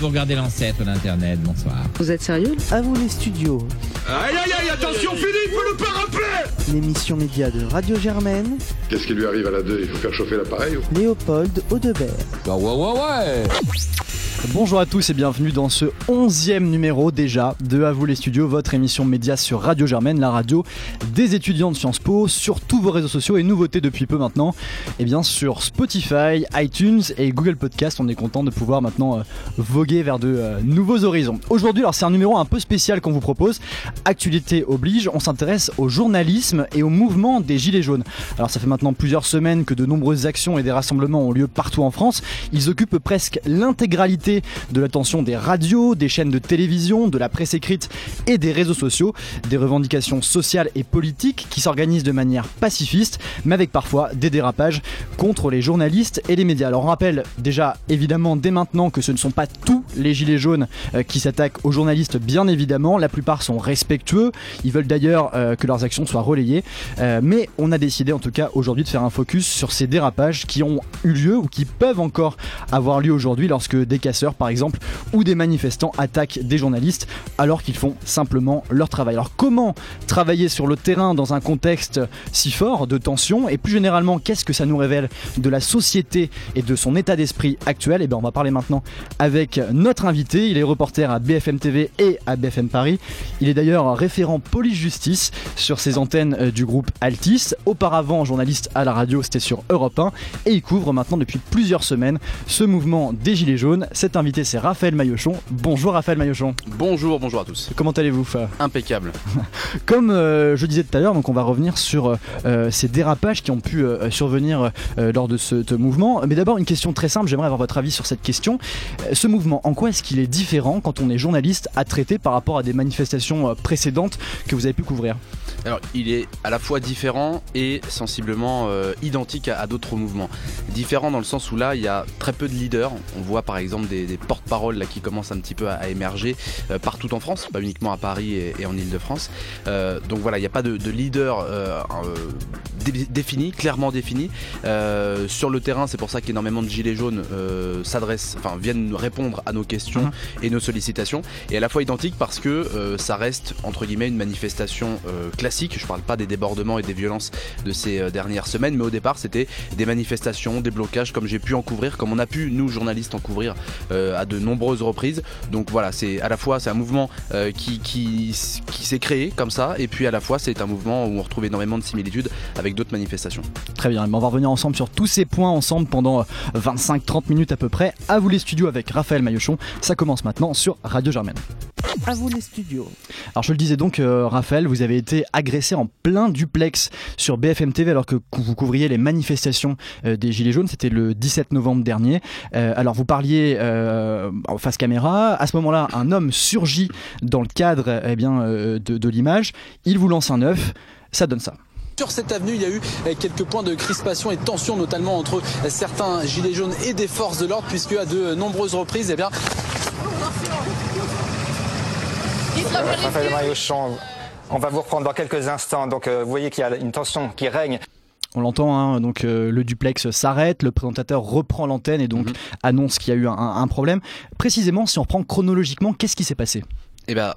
vous regardez l'ancêtre d'Internet. Bonsoir. Vous êtes sérieux À vous les studios. Aïe aïe aïe, attention Philippe, le parapet L'émission média de Radio Germaine, Qu'est-ce qui lui arrive à la 2 Il faut faire chauffer l'appareil ou... Léopold Audebert. Bah ouais ouais ouais Bonjour à tous et bienvenue dans ce onzième numéro déjà de À vous les studios, votre émission média sur Radio Germaine, la radio des étudiants de Sciences Po, sur tous vos réseaux sociaux et nouveautés depuis peu maintenant, et bien sur Spotify, iTunes et Google Podcast. On est content de pouvoir maintenant euh, voguer vers de euh, nouveaux horizons. Aujourd'hui, alors c'est un numéro un peu spécial qu'on vous propose. Actualité oblige, on s'intéresse au journalisme et au mouvement des Gilets jaunes. Alors ça fait maintenant plusieurs semaines que de nombreuses actions et des rassemblements ont lieu partout en France. Ils occupent presque l'intégralité de l'attention des radios, des chaînes de télévision, de la presse écrite et des réseaux sociaux, des revendications sociales et politiques qui s'organisent de manière pacifiste, mais avec parfois des dérapages contre les journalistes et les médias. Alors on rappelle déjà évidemment dès maintenant que ce ne sont pas tous les gilets jaunes euh, qui s'attaquent aux journalistes, bien évidemment, la plupart sont respectueux, ils veulent d'ailleurs euh, que leurs actions soient relayées, Euh, mais on a décidé en tout cas aujourd'hui de faire un focus sur ces dérapages qui ont eu lieu ou qui peuvent encore avoir lieu aujourd'hui lorsque des casseurs par exemple ou des manifestants attaquent des journalistes alors qu'ils font simplement leur travail. Alors comment travailler sur le terrain dans un contexte si fort de tension? Et plus généralement qu'est-ce que ça nous révèle de la société et de son état d'esprit actuel? Et bien on va parler maintenant avec notre invité, il est reporter à BFM TV et à BFM Paris. Il est d'ailleurs référent police-justice sur ses antennes euh, du groupe Altis. Auparavant journaliste à la radio, c'était sur Europe 1 et il couvre maintenant depuis plusieurs semaines ce mouvement des Gilets jaunes. Cet invité c'est Raphaël Maillochon. Bonjour Raphaël Maillochon. Bonjour, bonjour à tous. Comment allez-vous Impeccable. Comme euh, je disais tout à l'heure, donc on va revenir sur euh, ces dérapages qui ont pu euh, survenir lors de ce, ce mouvement. Mais d'abord une question très simple, j'aimerais avoir votre avis sur cette question. Ce mouvement, en quoi est-ce qu'il est différent quand on est journaliste à traiter par rapport à des manifestations euh, précédentes que vous avez pu couvrir Alors, il est à la fois différent et sensiblement euh, identique à, d'autres mouvements. Différent dans le sens où là, il y a très peu de leaders. On voit par exemple des, porte-paroles qui commencent un petit peu à, émerger euh, partout en France, pas uniquement à Paris et, en Ile-de-France. Donc voilà, il n'y a pas de, de leader dé- défini, clairement défini. Sur le terrain, c'est pour ça qu'énormément de gilets jaunes s'adressent, viennent répondre à nos questions Mhm. et nos sollicitations. Et à la fois identique parce que euh, ça reste entre guillemets une manifestation euh, classique. Je parle pas des débordements et des violences de ces euh, dernières semaines, mais au départ c'était des manifestations, des blocages comme j'ai pu en couvrir, comme on a pu nous journalistes en couvrir à de nombreuses reprises. Donc voilà, c'est à la fois c'est un mouvement qui qui, qui s'est créé comme ça, et puis à la fois c'est un mouvement où on retrouve énormément de similitudes avec d'autres manifestations. Très bien, on va revenir ensemble sur tous ces points ensemble pendant 25-30 minutes à peu près. À vous les studios avec Raphaël Ça commence maintenant sur Radio Germaine. À vous les studios. Alors je le disais donc, euh, Raphaël, vous avez été agressé en plein duplex sur BFM TV alors que vous couvriez les manifestations euh, des Gilets jaunes. C'était le 17 novembre dernier. Euh, alors vous parliez en face caméra. À ce moment-là, un homme surgit dans le cadre eh bien, de, de l'image. Il vous lance un œuf. Ça donne ça. Sur cette avenue, il y a eu euh, quelques points de crispation et de tension, notamment entre euh, certains gilets jaunes et des forces de l'ordre, puisque à de nombreuses reprises, eh bien, on va vous reprendre dans quelques instants. Donc, euh, vous voyez qu'il y a une tension qui règne. On l'entend, hein, donc euh, le duplex s'arrête, le présentateur reprend l'antenne et donc Mhm. annonce qu'il y a eu un, un problème. Précisément, si on reprend chronologiquement, qu'est-ce qui s'est passé? Et ben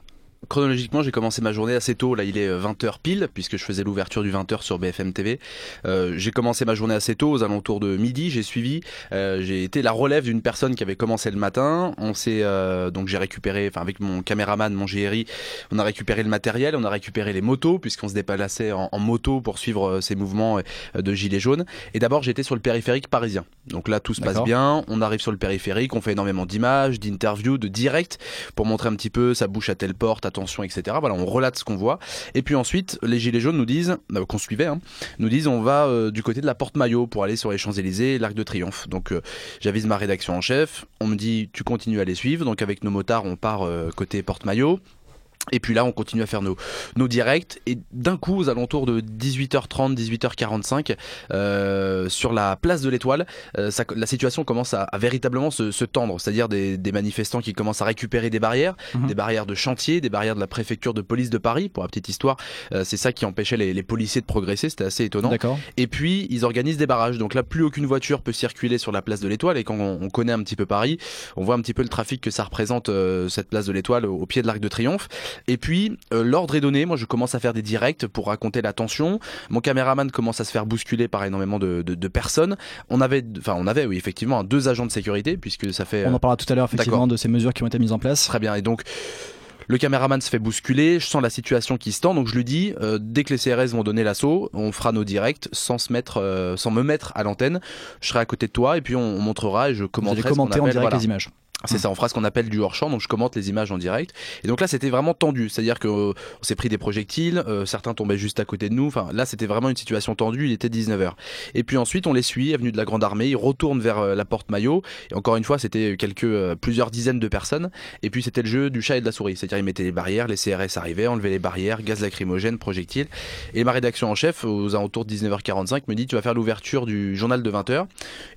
chronologiquement, j'ai commencé ma journée assez tôt. Là, il est 20h pile, puisque je faisais l'ouverture du 20h sur BFM TV. Euh, j'ai commencé ma journée assez tôt, aux alentours de midi. J'ai suivi. euh, j'ai été la relève d'une personne qui avait commencé le matin. On s'est euh, donc j'ai récupéré, enfin avec mon caméraman, mon GRI, on a récupéré le matériel, on a récupéré les motos, puisqu'on se déplaçait en, en moto pour suivre euh, ces mouvements euh, de gilets jaunes. Et d'abord, j'étais sur le périphérique parisien. Donc là, tout se passe bien. On arrive sur le périphérique, on fait énormément d'images, d'interviews, de directs pour montrer un petit peu ça bouche à telle porte, etc. Voilà, on relate ce qu'on voit. Et puis ensuite, les gilets jaunes nous disent, euh, qu'on suivait, hein, nous disent on va euh, du côté de la porte Maillot pour aller sur les Champs-Élysées, l'Arc de Triomphe. Donc euh, j'avise ma rédaction en chef. On me dit tu continues à les suivre. Donc avec nos motards, on part côté porte Maillot. Et puis là, on continue à faire nos, nos directs. Et d'un coup, aux alentours de 18h30, 18h45, euh, sur la place de l'Étoile, euh, la situation commence à, à véritablement se, se tendre. C'est-à-dire des, des manifestants qui commencent à récupérer des barrières, Mhm. des barrières de chantier, des barrières de la préfecture de police de Paris. Pour la petite histoire, euh, c'est ça qui empêchait les, les policiers de progresser. C'était assez étonnant. D'accord. Et puis, ils organisent des barrages. Donc là, plus aucune voiture peut circuler sur la place de l'Étoile. Et quand on, on connaît un petit peu Paris, on voit un petit peu le trafic que ça représente, euh, cette place de l'Étoile, au, au pied de l'Arc de Triomphe. Et puis, euh, l'ordre est donné. Moi, je commence à faire des directs pour raconter la tension. Mon caméraman commence à se faire bousculer par énormément de, de- de personnes. On avait, enfin, on avait, oui, effectivement, deux agents de sécurité, puisque ça fait... On en parlera tout à l'heure effectivement de ces mesures qui ont été mises en place. Très bien. Et donc, le caméraman se fait bousculer, je sens la situation qui se tend, donc je lui dis, euh, dès que les CRS vont donner l'assaut, on fera nos directs sans se mettre, euh, sans me mettre à l'antenne. Je serai à côté de toi et puis on, on montrera et je Vous allez commenterai ce commenter en direct voilà. les images. C'est ça, on fera ce qu'on appelle du hors-champ, donc je commente les images en direct. Et donc là, c'était vraiment tendu, c'est-à-dire que euh, on s'est pris des projectiles, euh, certains tombaient juste à côté de nous. Enfin, là, c'était vraiment une situation tendue. Il était 19h. Et puis ensuite, on les suit, avenue de la Grande Armée. Ils retournent vers euh, la porte Maillot. Et encore une fois, c'était quelques euh, plusieurs dizaines de personnes. Et puis c'était le jeu du chat et de la souris, c'est-à-dire ils mettaient les barrières, les CRS arrivaient, enlevaient les barrières, gaz lacrymogène, projectiles. Et ma rédaction en chef, aux alentours de 19h45, me dit tu vas faire l'ouverture du journal de 20h.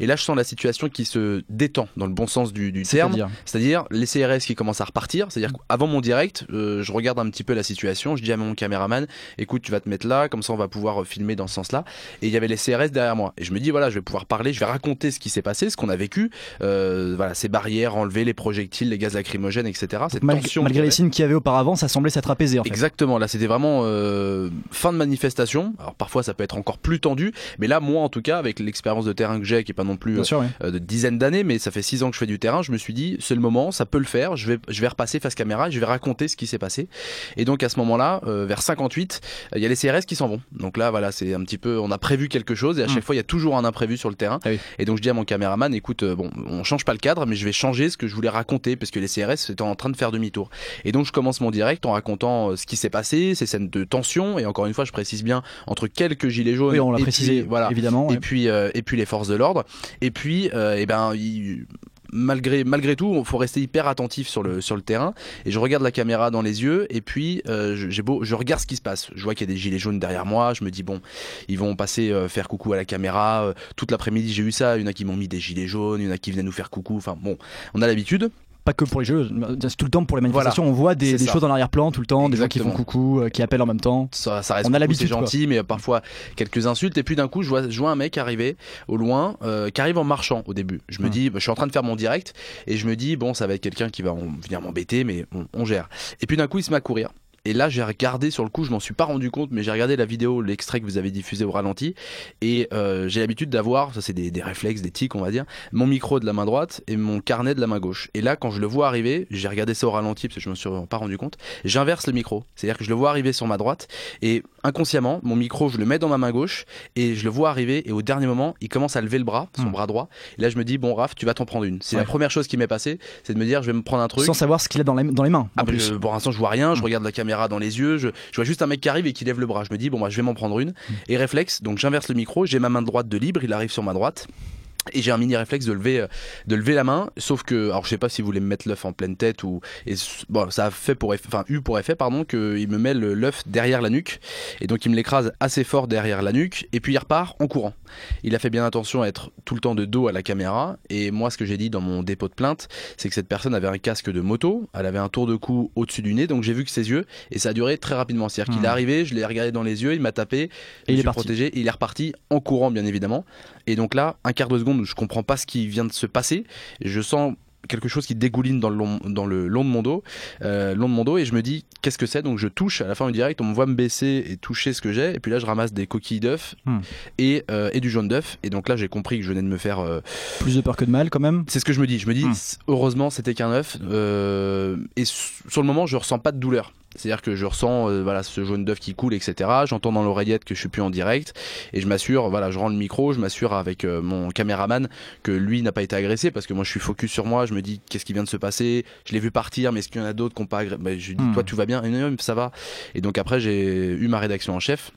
Et là, je sens la situation qui se détend dans le bon sens du, du terme. C'est-à-dire C'est-à-dire les CRS qui commencent à repartir. C'est-à-dire qu'avant mon direct, euh, je regarde un petit peu la situation. Je dis à mon caméraman, écoute, tu vas te mettre là, comme ça on va pouvoir euh, filmer dans ce sens-là. Et il y avait les CRS derrière moi. Et je me dis, voilà, je vais pouvoir parler, je vais raconter ce qui s'est passé, ce qu'on a vécu. Euh, voilà, ces barrières enlevées, les projectiles, les gaz lacrymogènes, etc. Cette Malgré, tension malgré les signes qu'il y avait auparavant, ça semblait s'être apaisé en fait. Exactement, là c'était vraiment euh, fin de manifestation. Alors parfois ça peut être encore plus tendu, mais là moi en tout cas avec l'expérience de terrain que j'ai, qui est pas non plus Bien sûr, oui. euh, de dizaines d'années, mais ça fait six ans que je fais du terrain, je me suis dit, c'est le moment, ça peut le faire, je vais, je vais repasser face caméra, et je vais raconter ce qui s'est passé. Et donc à ce moment-là, euh, vers 58, euh, il y a les CRS qui s'en vont. Donc là, voilà, c'est un petit peu, on a prévu quelque chose, et à chaque Mm. fois, il y a toujours un imprévu sur le terrain. Ah oui. Et donc je dis à mon caméraman, écoute, euh, bon, on change pas le cadre, mais je vais changer ce que je voulais raconter, parce que les CRS étaient en train de faire demi-tour. Et donc je commence mon direct en racontant ce qui s'est passé, ces scènes de tension, et encore une fois, je précise bien, entre quelques gilets jaunes Oui, on l'a et précisé, puis, voilà, évidemment. et puis euh, et puis les forces de l'ordre et puis euh, eh ben il- malgré malgré tout il faut rester hyper attentif sur le sur le terrain. Et je regarde la caméra dans les yeux et puis euh, j'ai beau je regarde ce qui se passe. Je vois qu'il y a des gilets jaunes derrière moi. Je me dis bon ils vont passer euh, faire coucou à la caméra. Euh, toute l'après-midi j'ai eu ça. Il y en a qui m'ont mis des gilets jaunes. Il y en a qui venaient nous faire coucou. Enfin bon on a l'habitude Pas que pour les jeux, c'est tout le temps pour les manifestations. On voit des, choses en arrière-plan tout le temps, des gens qui font coucou, euh, qui appellent en même temps. ça, ça reste On a l'habitude, c'est gentil mais parfois quelques insultes. Et puis d'un coup je vois, je vois un mec arriver au loin euh, qui arrive en marchant au début. Je me Hmm. dis je suis en train de faire mon direct et je me dis bon ça va être quelqu'un qui va en- venir m'embêter mais on, on gère. Et puis d'un coup il se met à courir et là, j'ai regardé sur le coup, je m'en suis pas rendu compte, mais j'ai regardé la vidéo, l'extrait que vous avez diffusé au ralenti, et euh, j'ai l'habitude d'avoir, ça c'est des, réflexes, des tics, on va dire, mon micro de la main droite et mon carnet de la main gauche. Et là, quand je le vois arriver, j'ai regardé ça au ralenti parce que je me suis pas rendu compte, j'inverse le micro, c'est-à-dire que je le vois arriver sur ma droite, et inconsciemment, mon micro, je le mets dans ma main gauche, et je le vois arriver, et au dernier moment, il commence à lever le bras, son Hmm. bras droit, et là je me dis, bon Raph, tu vas t'en prendre une. C'est Ouais. la première chose qui m'est passée, c'est de me dire, je vais me prendre un truc. Sans savoir ce qu'il a dans les, dans les mains. Ah, en plus. je- pour l'instant, je vois rien. Je Mm. regarde la caméra dans les yeux. Je, je vois juste un mec qui arrive et qui lève le bras. Je me dis, bon, bah, je vais m'en prendre une. Et réflexe, donc j'inverse le micro. J'ai ma main droite de libre. Il arrive sur ma droite. Et j'ai un mini réflexe de lever, euh, de lever la main, sauf que, alors je sais pas si vous voulez me mettre l'œuf en pleine tête ou, et bon, ça a fait pour effet, enfin eu pour effet, pardon, qu'il me met l'œuf derrière la nuque, et donc il me l'écrase assez fort derrière la nuque, et puis il repart en courant. Il a fait bien attention à être tout le temps de dos à la caméra, et moi ce que j'ai dit dans mon dépôt de plainte, c'est que cette personne avait un casque de moto, elle avait un tour de cou au-dessus du nez, donc j'ai vu que ses yeux, et ça a duré très rapidement. C'est-à-dire qu'il est arrivé, je l'ai regardé dans les yeux, il m'a tapé, je il est protégé, et il est reparti en courant bien évidemment. Et donc là, un quart de seconde où je comprends pas ce qui vient de se passer, je sens quelque chose qui dégouline dans le long, dans le long de mon dos, euh, long de mon dos, et je me dis qu'est-ce que c'est? Donc je touche à la fin du direct, on me voit me baisser et toucher ce que j'ai, et puis là je ramasse des coquilles d'œufs Hmm. et, euh, et du jaune d'œuf, et donc là j'ai compris que je venais de me faire euh, Plus de peur que de mal quand même. c'est ce que je me dis. Je me dis, Hmm. heureusement, c'était qu'un œuf. et sur le moment, je ressens pas de douleur. C'est-à-dire que je ressens euh, voilà ce jaune d'œuf qui coule, etc. J'entends dans l'oreillette que je suis plus en direct et je m'assure, voilà, je rends le micro, je m'assure avec euh, mon caméraman que lui n'a pas été agressé parce que moi je suis focus sur moi. Je me dis qu'est-ce qui vient de se passer? Je l'ai vu partir, mais est-ce qu'il y en a d'autres qui n'ont pas agressé Je lui dis Hmm. toi tout va bien Et non, ça va. Et donc après j'ai eu ma rédaction en chef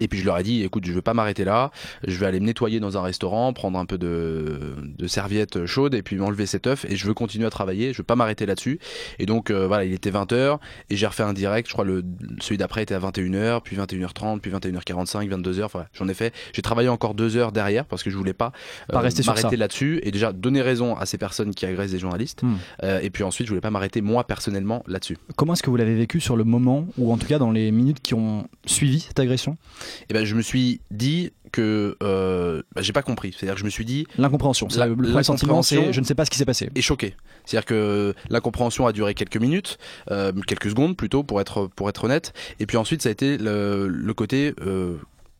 Et puis je leur ai dit, écoute, je veux pas m'arrêter là, je vais aller me nettoyer dans un restaurant, prendre un peu de, de serviettes chaudes et puis m'enlever cet œuf et je veux continuer à travailler, je veux pas m'arrêter là-dessus. Et donc euh, voilà, il était 20h et j'ai refait un direct, je crois le celui d'après était à 21h, puis 21h30, puis 21h45, 22h, enfin j'en ai fait. J'ai travaillé encore deux heures derrière parce que je voulais pas, ça. m'arrêter là-dessus et déjà donner raison à ces personnes qui agressent des journalistes. Hmm. Euh, et puis ensuite, je voulais pas m'arrêter moi personnellement là-dessus. Comment est-ce que vous l'avez vécu sur le moment, ou en tout cas dans les minutes qui ont suivi cette agression? Et ben je me suis dit que euh, bah, j'ai pas compris. C'est-à-dire que je me suis dit L'incompréhension. C'est La- le premier sentiment, c'est je ne sais pas ce qui s'est passé. est choqué. C'est-à-dire que l'incompréhension a duré quelques minutes, euh, quelques secondes plutôt pour être pour être honnête. Et puis ensuite ça a été le, le côté euh,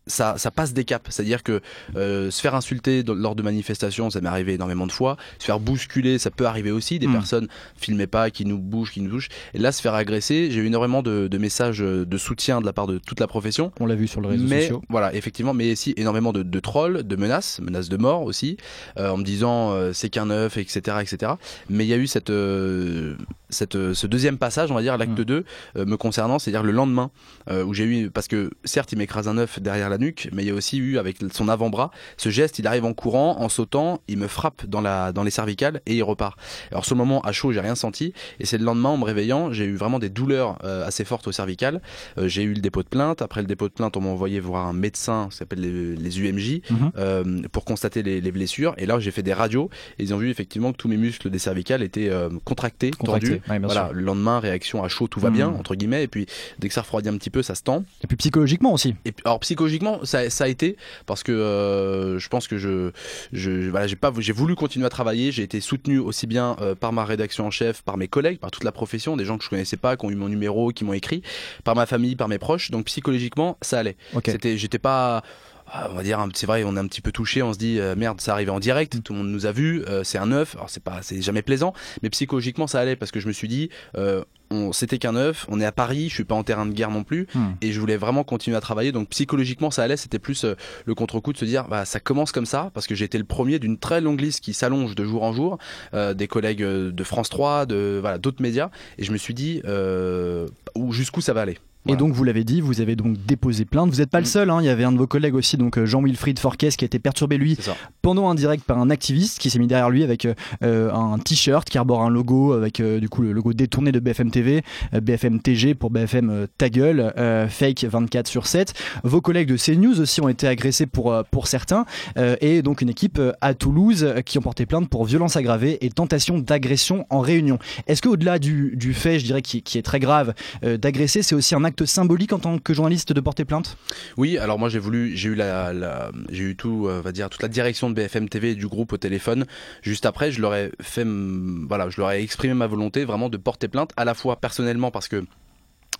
ça, ça passe des caps, c'est-à-dire que euh, se faire insulter dans- lors de manifestations, ça m'est arrivé énormément de fois. Se faire bousculer, ça peut arriver aussi. Des Mm. personnes filmez pas, qui nous bougent, qui nous touchent. Et là, se faire agresser, j'ai eu énormément de, de messages de soutien de la part de toute la profession. On l'a vu sur les réseaux mais sociaux. voilà, effectivement, mais aussi énormément de, de trolls, de menaces, menaces de mort aussi, euh, en me disant euh, c'est qu'un œuf, etc., etc. Mais il y a eu cette, euh, cette, euh, ce deuxième passage, on va dire l'acte Mm. 2, euh, me concernant, c'est-à-dire le lendemain, euh, où j'ai eu, parce que certes, il m'écrase un œuf derrière la nuque, mais il y a aussi eu avec son avant-bras ce geste, il arrive en courant, en sautant, il me frappe dans la, dans les cervicales et il repart. Alors le moment, à chaud, j'ai rien senti, et c'est le lendemain, en me réveillant, j'ai eu vraiment des douleurs euh, assez fortes aux cervicales. Euh, j'ai eu le dépôt de plainte. Après le dépôt de plainte, on m'a envoyé voir un médecin, qui s'appelle les, les UMJ, Mhm. euh, pour constater les, les blessures. Et là, j'ai fait des radios et ils ont vu effectivement que tous mes muscles des cervicales étaient contractés, Contracté. tendus. Ouais, Voilà, le lendemain, réaction à chaud, tout va Mhm. bien, entre guillemets. Et puis, dès que ça refroidit un petit peu, ça se tend. Et puis psychologiquement aussi. Et alors psychologiquement, ça, ça a été parce que euh, je pense que je, je voilà, j'ai pas, j'ai voulu continuer à travailler. J'ai été soutenu aussi bien euh, par ma rédaction en chef, par mes collègues, par toute la profession, des gens que je connaissais pas, qui ont eu mon numéro, qui m'ont écrit, par ma famille, par mes proches. Donc psychologiquement, ça allait. Ok. C'était, j'étais pas. ah, On va dire, c'est vrai, on est un petit peu touché, on se dit euh, merde, ça arrivait en direct, tout le monde nous a vu, euh, c'est un œuf, alors c'est pas, c'est jamais plaisant, mais psychologiquement ça allait parce que je me suis dit, euh, c'était qu'un œuf, on est à Paris, je suis pas en terrain de guerre non plus, Hmm. et je voulais vraiment continuer à travailler, donc psychologiquement ça allait, c'était plus euh, le contre-coup de se dire, bah ça commence comme ça, parce que j'ai été le premier d'une très longue liste qui s'allonge de jour en jour, euh, des collègues euh, de France 3, de voilà d'autres médias, et je me suis dit, euh, où jusqu'où ça va aller. Et donc vous l'avez dit, vous avez donc déposé plainte. Vous n'êtes pas le Mm. seul, hein. il y avait un de vos collègues aussi, donc euh, Jean-Wilfried Forquès, qui a été perturbé lui pendant un direct par un activiste qui s'est mis derrière lui avec euh, un t-shirt qui arbore un logo avec euh, du coup le logo détourné de BFM TV, euh, BFM TG pour BFM euh, ta gueule, euh, fake 24 sur 7. Vos collègues de CNews aussi ont été agressés pour, euh, pour certains euh, et donc une équipe à Toulouse qui ont porté plainte pour violence aggravée et tentation d'agression en réunion. Est-ce qu'au-delà du, du fait, je dirais, qui, qui est très grave, euh, d'agresser, c'est aussi un acte symbolique en tant que journaliste de porter plainte? Oui, alors moi j'ai voulu, j'ai eu la, j'ai eu tout, euh, va dire toute la direction de BFM TV et du groupe au téléphone. Juste après, je leur ai fait, voilà, je leur ai exprimé ma volonté vraiment de porter plainte, à la fois personnellement parce que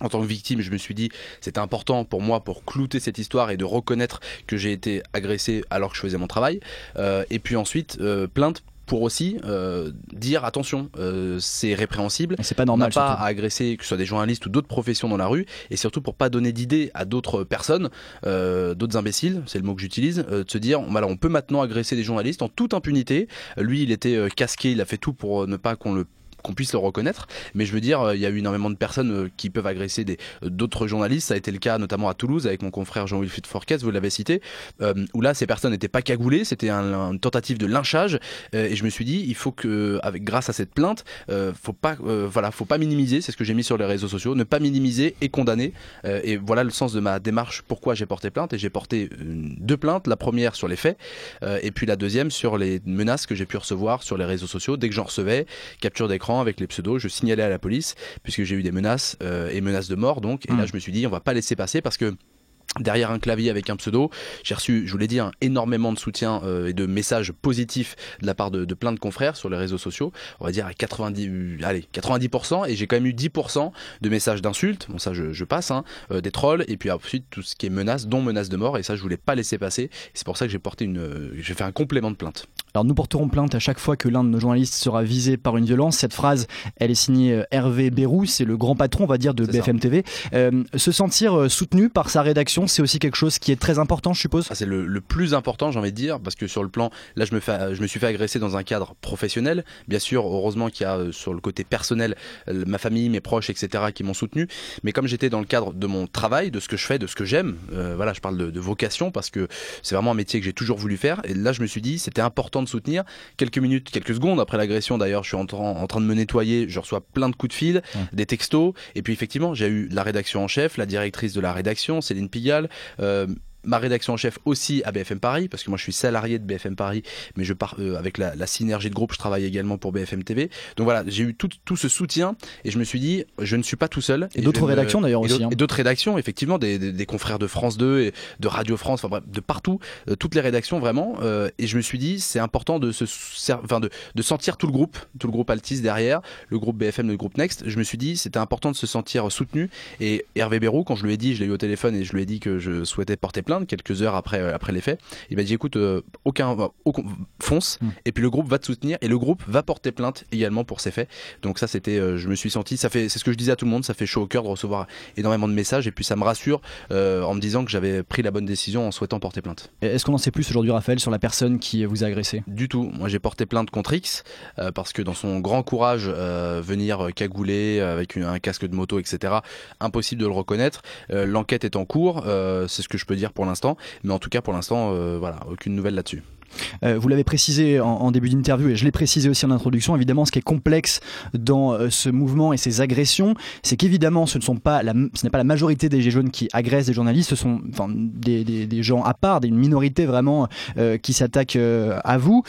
en tant que victime, je me suis dit c'était important pour moi pour clouter cette histoire et de reconnaître que j'ai été agressé alors que je faisais mon travail. Euh, et puis ensuite, euh, plainte pour aussi euh, dire attention, euh, c'est répréhensible. C'est pas On n'a normal. pas à agresser que ce soit des journalistes ou d'autres professions dans la rue et surtout pour pas donner d'idées à d'autres personnes, euh, d'autres imbéciles, c'est le mot que j'utilise, euh, de se dire voilà on peut maintenant agresser des journalistes en toute impunité. Lui il était casqué, il a fait tout pour ne pas qu'on le qu'on puisse le reconnaître, mais je veux dire, euh, il y a eu énormément de personnes euh, qui peuvent agresser euh, d'autres journalistes. Ça a été le cas notamment à Toulouse avec mon confrère Jean-Wilfried Forquès, vous l'avez cité, où là ces personnes n'étaient pas cagoulées, c'était un, une tentative de lynchage, et je me suis dit, il faut que, grâce à cette plainte, faut pas, voilà, faut pas minimiser. C'est ce que j'ai mis sur les réseaux sociaux, ne pas minimiser et condamner. Et voilà le sens de ma démarche. Pourquoi j'ai porté plainte Et j'ai porté deux plaintes. La première sur les faits, et puis la deuxième sur les menaces que j'ai pu recevoir sur les réseaux sociaux. Dès que j'en recevais, capture d'écran avec les pseudos, je signalais à la police puisque j'ai eu des menaces euh, et menaces de mort. Donc, et là, Mm. je me suis dit, on va pas laisser passer parce que derrière un clavier avec un pseudo. J'ai reçu, je vous l'ai dit, énormément de soutien euh, et de messages positifs de la part de, de plein de confrères sur les réseaux sociaux. On va dire à 90, euh, allez, 90%. Et j'ai quand même eu 10% de messages d'insultes. Bon, ça, je, je passe, hein, euh, des trolls. Et puis ensuite, tout ce qui est menaces, dont menaces de mort. Et ça, je voulais pas laisser passer. C'est pour ça que j'ai porté une, euh, j'ai fait un complément de plainte. Alors nous porterons plainte à chaque fois que l'un de nos journalistes sera visé par une violence. Cette phrase, elle est signée Hervé Bérou, c'est le grand patron, on va dire, de ça. BFM TV. Se sentir soutenu par sa rédaction, c'est aussi quelque chose qui est très important, je suppose. Ah, c'est le, le plus important, j'ai envie de dire, parce que sur le plan, là, je me, fais, je me suis fait agresser dans un cadre professionnel. Bien sûr, heureusement qu'il y a euh, sur le côté personnel euh, ma famille, mes proches, etc., qui m'ont soutenu. Mais comme j'étais dans le cadre de mon travail, de ce que je fais, de ce que j'aime, euh, voilà, je parle de, de vocation parce que c'est vraiment un métier que j'ai toujours voulu faire. Et là, je me suis dit, c'était important de soutenir. Quelques minutes, quelques secondes après l'agression, d'ailleurs, je suis en, en train de me nettoyer, je reçois plein de coups de fil, des textos. Et puis, effectivement, j'ai eu la rédaction en chef, la directrice de la rédaction, Céline Pigalle. euh, ma rédaction en chef aussi à BFM Paris, parce que moi je suis salarié de BFM Paris, mais je pars euh, avec la, la synergie de groupe, je travaille également pour BFM TV. Donc voilà, j'ai eu tout, tout ce soutien et je me suis dit, je ne suis pas tout seul. Et d'autres rédactions, d'ailleurs, aussi, d'autres- hein. Et d'autres rédactions, effectivement, des, des, des confrères de France 2 et de Radio France, enfin bref, de partout, euh, toutes les rédactions vraiment. euh, et je me suis dit, c'est important de se, ser- enfin de, de sentir tout le groupe, tout le groupe Altis derrière, le groupe BFM, le groupe Next. Je me suis dit, c'était important de se sentir soutenu. Et Hervé Bérou, quand je lui ai dit, je l'ai eu au téléphone et je lui ai dit que je souhaitais porter plainte quelques heures après, euh, après les faits, il m'a dit, écoute, euh, aucun, euh, aucun- fonce. Mm. Et puis le groupe va te soutenir et le groupe va porter plainte également pour ces faits. Donc ça, c'était, euh, je me suis senti, ça fait, c'est ce que je disais à tout le monde, ça fait chaud au cœur de recevoir énormément de messages et puis ça me rassure en me disant que j'avais pris la bonne décision en souhaitant porter plainte. Est-ce qu'on en sait plus aujourd'hui, Raphaël, sur la personne qui vous a agressé? Du tout. Moi, j'ai porté plainte contre X parce que dans son grand courage, venir cagouler avec une- un casque de moto, etc., impossible de le reconnaître. L'enquête est en cours, c'est ce que je peux dire pour l'instant. Mais en tout cas, pour l'instant, euh, voilà, aucune nouvelle là-dessus. Euh, vous l'avez précisé en, en début d'interview et je l'ai précisé aussi en introduction. Évidemment, ce qui est complexe dans euh, ce mouvement et ces agressions, c'est qu'évidemment, ce ne pas n'est pas la majorité des gilets jaunes qui agressent des journalistes. Ce sont enfin, des, gens à part, des- une minorité vraiment euh, qui s'attaquent à vous.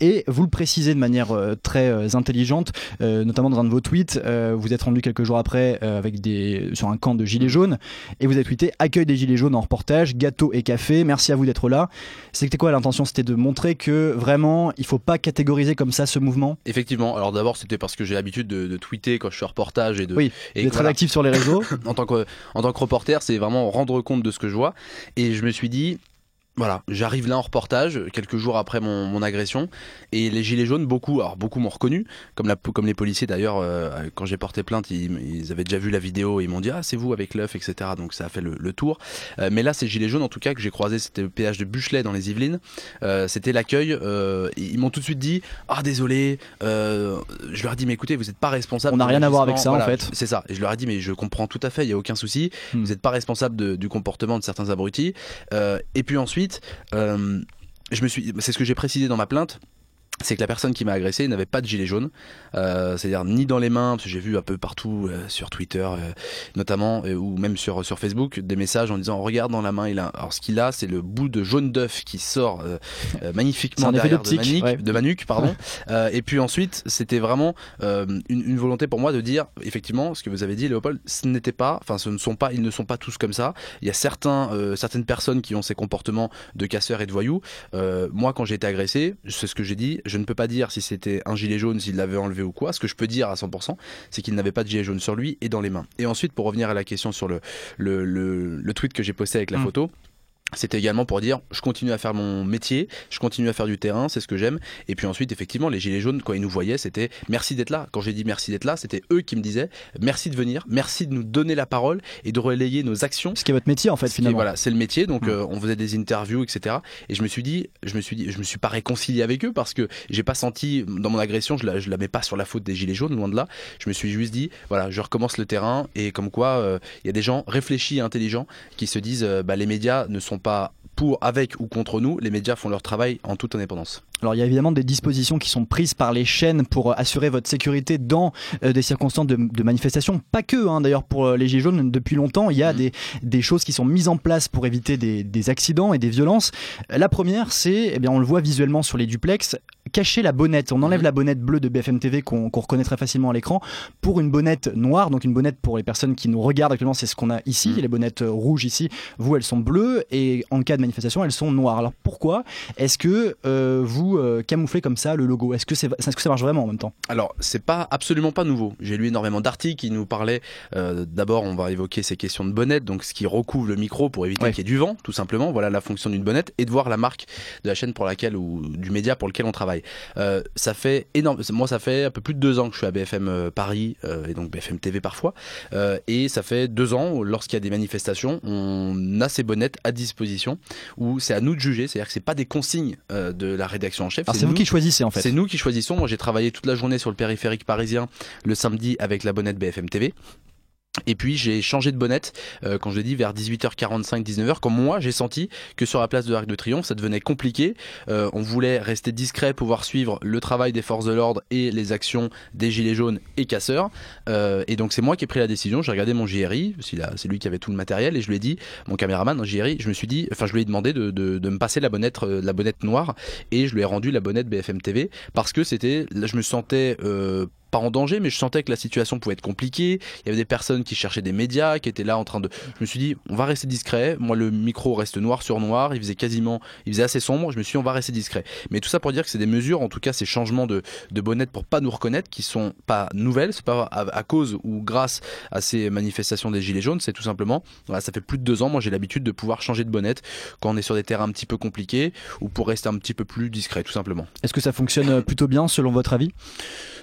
Et vous le précisez de manière très intelligente, notamment dans un de vos tweets. vous êtes rendu quelques jours après avec des sur un camp de gilets jaunes et vous avez tweeté accueil des gilets jaunes en reportage, gâteau et café. Merci à vous d'être là. Quoi l'intention C'était de montrer que vraiment, il faut pas catégoriser comme ça ce mouvement. Effectivement. Alors d'abord, c'était parce que j'ai l'habitude de, de tweeter quand je suis reportage et de Oui, et D'être voilà. actif sur les réseaux. en tant que en tant que reporter, c'est vraiment rendre compte de ce que je vois. Et je me suis dit, voilà, j'arrive là en reportage quelques jours après mon, mon agression et les gilets jaunes, beaucoup, alors beaucoup m'ont reconnu, comme la comme les policiers d'ailleurs. euh, quand j'ai porté plainte, ils, ils avaient déjà vu la vidéo et ils m'ont dit ah c'est vous avec l'œuf, etc. Donc ça a fait le, le tour. Euh, mais là, ces gilets jaunes, en tout cas que j'ai croisé, c'était le péage de Buchelet dans les Yvelines. Euh, c'était l'accueil. euh, ils m'ont tout de suite dit ah désolé. euh, je leur ai dit mais écoutez, vous n'êtes pas responsable. On n'a rien à voir avec ça, en fait. C'est ça. Et je leur ai dit mais je comprends tout à fait, il y a aucun souci. Hmm. Vous n'êtes pas responsable de- du comportement de certains abrutis. Euh, et puis ensuite, euh, c'est ce que j'ai précisé dans ma plainte. C'est que la personne qui m'a agressé n'avait pas de gilet jaune, euh, c'est-à-dire ni dans les mains, parce que j'ai vu un peu partout euh, sur Twitter, euh, notamment, euh, ou même sur sur Facebook, des messages en disant regarde dans la main, il a. Alors ce qu'il a, c'est le bout de jaune d'œuf qui sort euh, euh, magnifiquement derrière de ma, d'optique, nuque, ouais. de ma nuque, pardon. Euh, et puis ensuite, c'était vraiment euh, une, une volonté pour moi de dire effectivement ce que vous avez dit, Léopold, ce n'était pas, enfin ce ne sont pas, ils ne sont pas tous comme ça. Il y a certains, euh, certaines personnes qui ont ces comportements de casseurs et de voyous. Euh, moi, quand j'ai été agressé, c'est ce que j'ai dit. Je ne peux pas dire si c'était un gilet jaune, s'il l'avait enlevé ou quoi. Ce que je peux dire à 100%, c'est qu'il n'avait pas de gilet jaune sur lui et dans les mains. Et ensuite, pour revenir à la question sur le, le, le, le tweet que j'ai posté avec la Mm. photo. C'était également pour dire je continue à faire mon métier, je continue à faire du terrain, c'est ce que j'aime. Et puis ensuite, effectivement, les gilets jaunes, quand ils nous voyaient, c'était merci d'être là. Quand j'ai dit merci d'être là, c'était eux qui me disaient merci de venir, merci de nous donner la parole et de relayer nos actions Ce qui est votre métier en fait ce qui est- finalement. Voilà, c'est le métier. Donc Mm. euh, on faisait des interviews, etc. Et je me suis dit, je me suis dit, je me suis pas réconcilié avec eux parce que j'ai pas senti dans mon agression, je la, je la mets pas sur la faute des gilets jaunes, loin de là. Je me suis juste dit, voilà, je recommence le terrain et comme quoi euh, il y a des gens réfléchis et intelligents qui se disent, euh, bah, les médias ne sont pas pour, avec ou contre nous. Les médias font leur travail en toute indépendance. Alors il y a évidemment des dispositions qui sont prises par les chaînes pour euh, assurer votre sécurité dans euh, des circonstances de, de manifestation. Pas que, hein, d'ailleurs pour euh, les Gilets jaunes, depuis longtemps, il y a Mhm. des, des choses qui sont mises en place pour éviter des, des accidents et des violences. La première, c'est, eh bien, on le voit visuellement sur les duplex, cacher la bonnette. On enlève Mhm. la bonnette bleue de BFM TV qu'on reconnaît très facilement à l'écran pour une bonnette noire. Donc une bonnette pour les personnes qui nous regardent actuellement, c'est ce qu'on a ici. Mhm. Les bonnettes euh, rouges ici, vous, elles sont bleues et en cas de manifestation, elles sont noires. Alors pourquoi est-ce que euh, vous euh, camouflez comme ça le logo? Est-ce que, ça marche vraiment en même temps? Alors, c'est pas absolument pas nouveau. J'ai lu énormément d'articles qui nous parlaient. euh, D'abord, on va évoquer ces questions de bonnette, donc ce qui recouvre le micro pour éviter Ouais. qu'il y ait du vent, tout simplement. Voilà la fonction d'une bonnette, et de voir la marque de la chaîne pour laquelle ou du média pour lequel on travaille. Parler. Euh, ça fait énorme. Moi, ça fait un peu plus de deux ans que je suis à BFM euh, Paris euh, et donc BFM TV parfois. Euh, et ça fait deux ans, lorsqu'il y a des manifestations, on a ces bonnettes à disposition où c'est à nous de juger. C'est-à-dire que c'est pas des consignes de la rédaction en chef. C'est vous nous- qui choisissez en fait. c'est nous qui choisissons. Moi, j'ai travaillé toute la journée sur le périphérique parisien le samedi avec la bonnette BFM TV. Et puis j'ai changé de bonnette euh, quand je l'ai dit vers 18h45 19h quand moi j'ai senti que sur la place de l'Arc de Triomphe ça devenait compliqué. Euh, on voulait rester discret pouvoir suivre le travail des forces de l'ordre et les actions des gilets jaunes et casseurs. Euh, et donc c'est moi qui ai pris la décision. J'ai regardé mon JRI c'est lui qui avait tout le matériel et je lui ai dit mon caméraman JRI je me suis dit enfin je lui ai demandé de, de, de me passer la bonnette euh, la bonnette noire et je lui ai rendu la bonnette BFM TV parce que c'était je me sentais euh, pas en danger, mais je sentais que la situation pouvait être compliquée. Il y avait des personnes qui cherchaient des médias, qui étaient là en train de. Je me suis dit, on va rester discret. Moi, le micro reste noir sur noir. Il faisait quasiment, il faisait assez sombre. Je me suis dit, on va rester discret. Mais tout ça pour dire que c'est des mesures, en tout cas, ces changements de, de bonnettes pour pas nous reconnaître, qui sont pas nouvelles. C'est pas à, à cause ou grâce à ces manifestations des gilets jaunes. C'est tout simplement, voilà, ça fait plus de deux ans. Moi, j'ai l'habitude de pouvoir changer de bonnette quand on est sur des terrains un petit peu compliqués ou pour rester un petit peu plus discret, tout simplement. Est-ce que ça fonctionne euh, plutôt bien selon votre avis?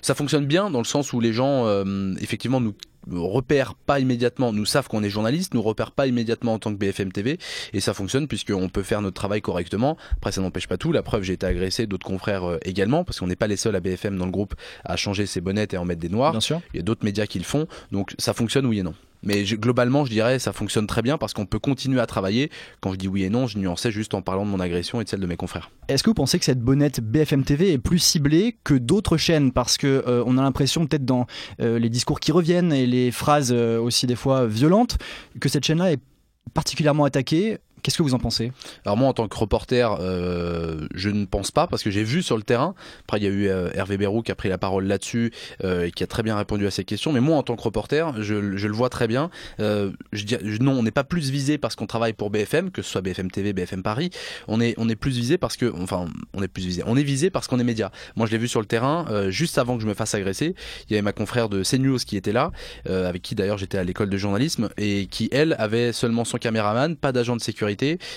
Ça fonctionne bien dans le sens où les gens euh, effectivement nous repèrent pas immédiatement, nous savent qu'on est journaliste, nous repèrent pas immédiatement en tant que BFM TV et ça fonctionne puisqu'on peut faire notre travail correctement. Après ça n'empêche pas tout, la preuve j'ai été agressé, d'autres confrères euh, également parce qu'on n'est pas les seuls à BFM dans le groupe à changer ses bonnettes et en mettre des noirs. Bien sûr. Il y a d'autres médias qui le font, donc ça fonctionne oui et non. Mais globalement, je dirais, ça fonctionne très bien parce qu'on peut continuer à travailler. Quand je dis oui et non, je nuançais juste en parlant de mon agression et de celle de mes confrères. Est-ce que vous pensez que cette bonnette BFM TV est plus ciblée que d'autres chaînes? Parce que euh, a l'impression, peut-être dans euh, les discours qui reviennent et les phrases euh, aussi des fois violentes, que cette chaîne-là est particulièrement attaquée. Qu'est-ce que vous en pensez? Alors moi en tant que reporter, euh, je ne pense pas parce que j'ai vu sur le terrain. Après il y a eu euh, Hervé Bérou qui a pris la parole là-dessus euh, et qui a très bien répondu à ces questions. Mais moi en tant que reporter, je, je le vois très bien. Euh, je dis, non, on n'est pas plus visé parce qu'on travaille pour BFM, que ce soit BFM TV, BFM Paris. On est on est plus visé parce que enfin on est plus visé. On est visé parce qu'on est média. Moi je l'ai vu sur le terrain euh, juste avant que je me fasse agresser. Il y avait ma confrère de CNews qui était là, euh, avec qui d'ailleurs j'étais à l'école de journalisme et qui elle avait seulement son caméraman, pas d'agent de sécurité.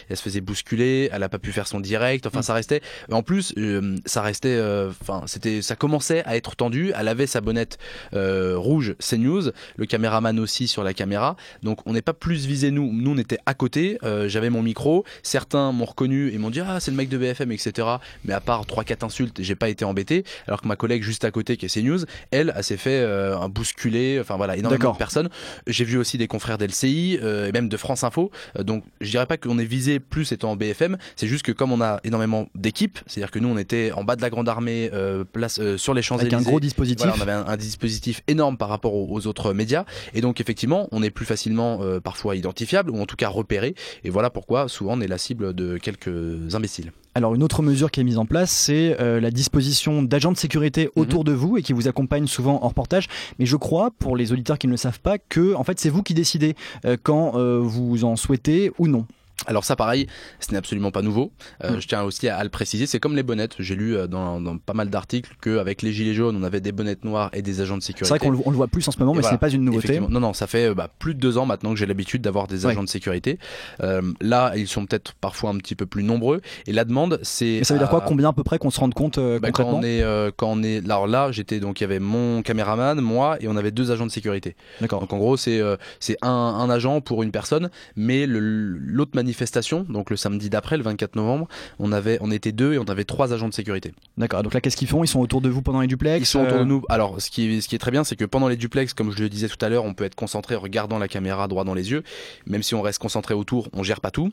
Elle se faisait bousculer, elle a pas pu faire son direct. Enfin, ça restait. En plus, euh, ça restait. euh, Enfin, c'était, ça commençait à être tendu. Elle avait sa bonnette euh, rouge CNews, le caméraman aussi sur la caméra. Donc, on n'est pas plus visé nous. Nous, on était à côté. Euh, J'avais mon micro. Certains m'ont reconnu et m'ont dit ah c'est le mec de BFM, etc. Mais à part trois quatre insultes, j'ai pas été embêté. Alors que ma collègue juste à côté qui est CNews, elle, elle s'est fait un bousculer. Enfin voilà, énormément de personnes. J'ai vu aussi des confrères d'LCI et même de France Info. Donc je dirais pas qu'on est visé plus étant en BFM, c'est juste que comme on a énormément d'équipes, c'est-à-dire que nous on était en bas de la Grande Armée, euh, place euh, sur les Avec Champs-Élysées. un gros dispositif. Voilà, on avait un, un dispositif énorme par rapport aux, aux autres médias et donc effectivement on est plus facilement euh, parfois identifiable ou en tout cas repéré et voilà pourquoi souvent on est la cible de quelques imbéciles. Alors une autre mesure qui est mise en place, c'est euh, la disposition d'agents de sécurité Mhm. autour de vous et qui vous accompagnent souvent en reportage. Mais je crois, pour les auditeurs qui ne le savent pas, que en fait c'est vous qui décidez euh, quand euh, vous en souhaitez ou non. Alors ça pareil, ce n'est absolument pas nouveau. Euh, Mm. Je tiens aussi à, à le préciser, c'est comme les bonnettes. J'ai lu dans, dans pas mal d'articles qu'avec les gilets jaunes, on avait des bonnettes noires et des agents de C'est sécurité. vrai qu'on le, voit plus en ce moment, Et mais voilà. ce n'est pas une nouveauté. Non, non, ça fait bah, plus de deux ans maintenant que j'ai l'habitude d'avoir des Ouais. agents de sécurité. Euh, là, ils sont peut-être parfois un petit peu plus nombreux. Et la demande, c'est. Mais ça veut dire quoi Combien à peu près qu'on se rende compte euh, bah, quand concrètement on est, euh, quand on est, alors là, j'étais donc il y avait mon caméraman, moi, et on avait deux agents de sécurité. D'accord. Donc en gros, c'est euh, c'est un, un agent pour une personne, mais l'autre manifestation, donc le samedi d'après, le 24 novembre, on avait, on était deux et on avait trois agents de sécurité. D'accord. Donc là, qu'est-ce qu'ils font? Ils sont autour de vous pendant les duplex Ils sont autour euh, de nous. Alors, ce qui, est, ce qui est très bien, c'est que pendant les duplex, comme je le disais tout à l'heure, on peut être concentré en regardant la caméra droit dans les yeux. Même si on reste concentré autour, on gère pas tout.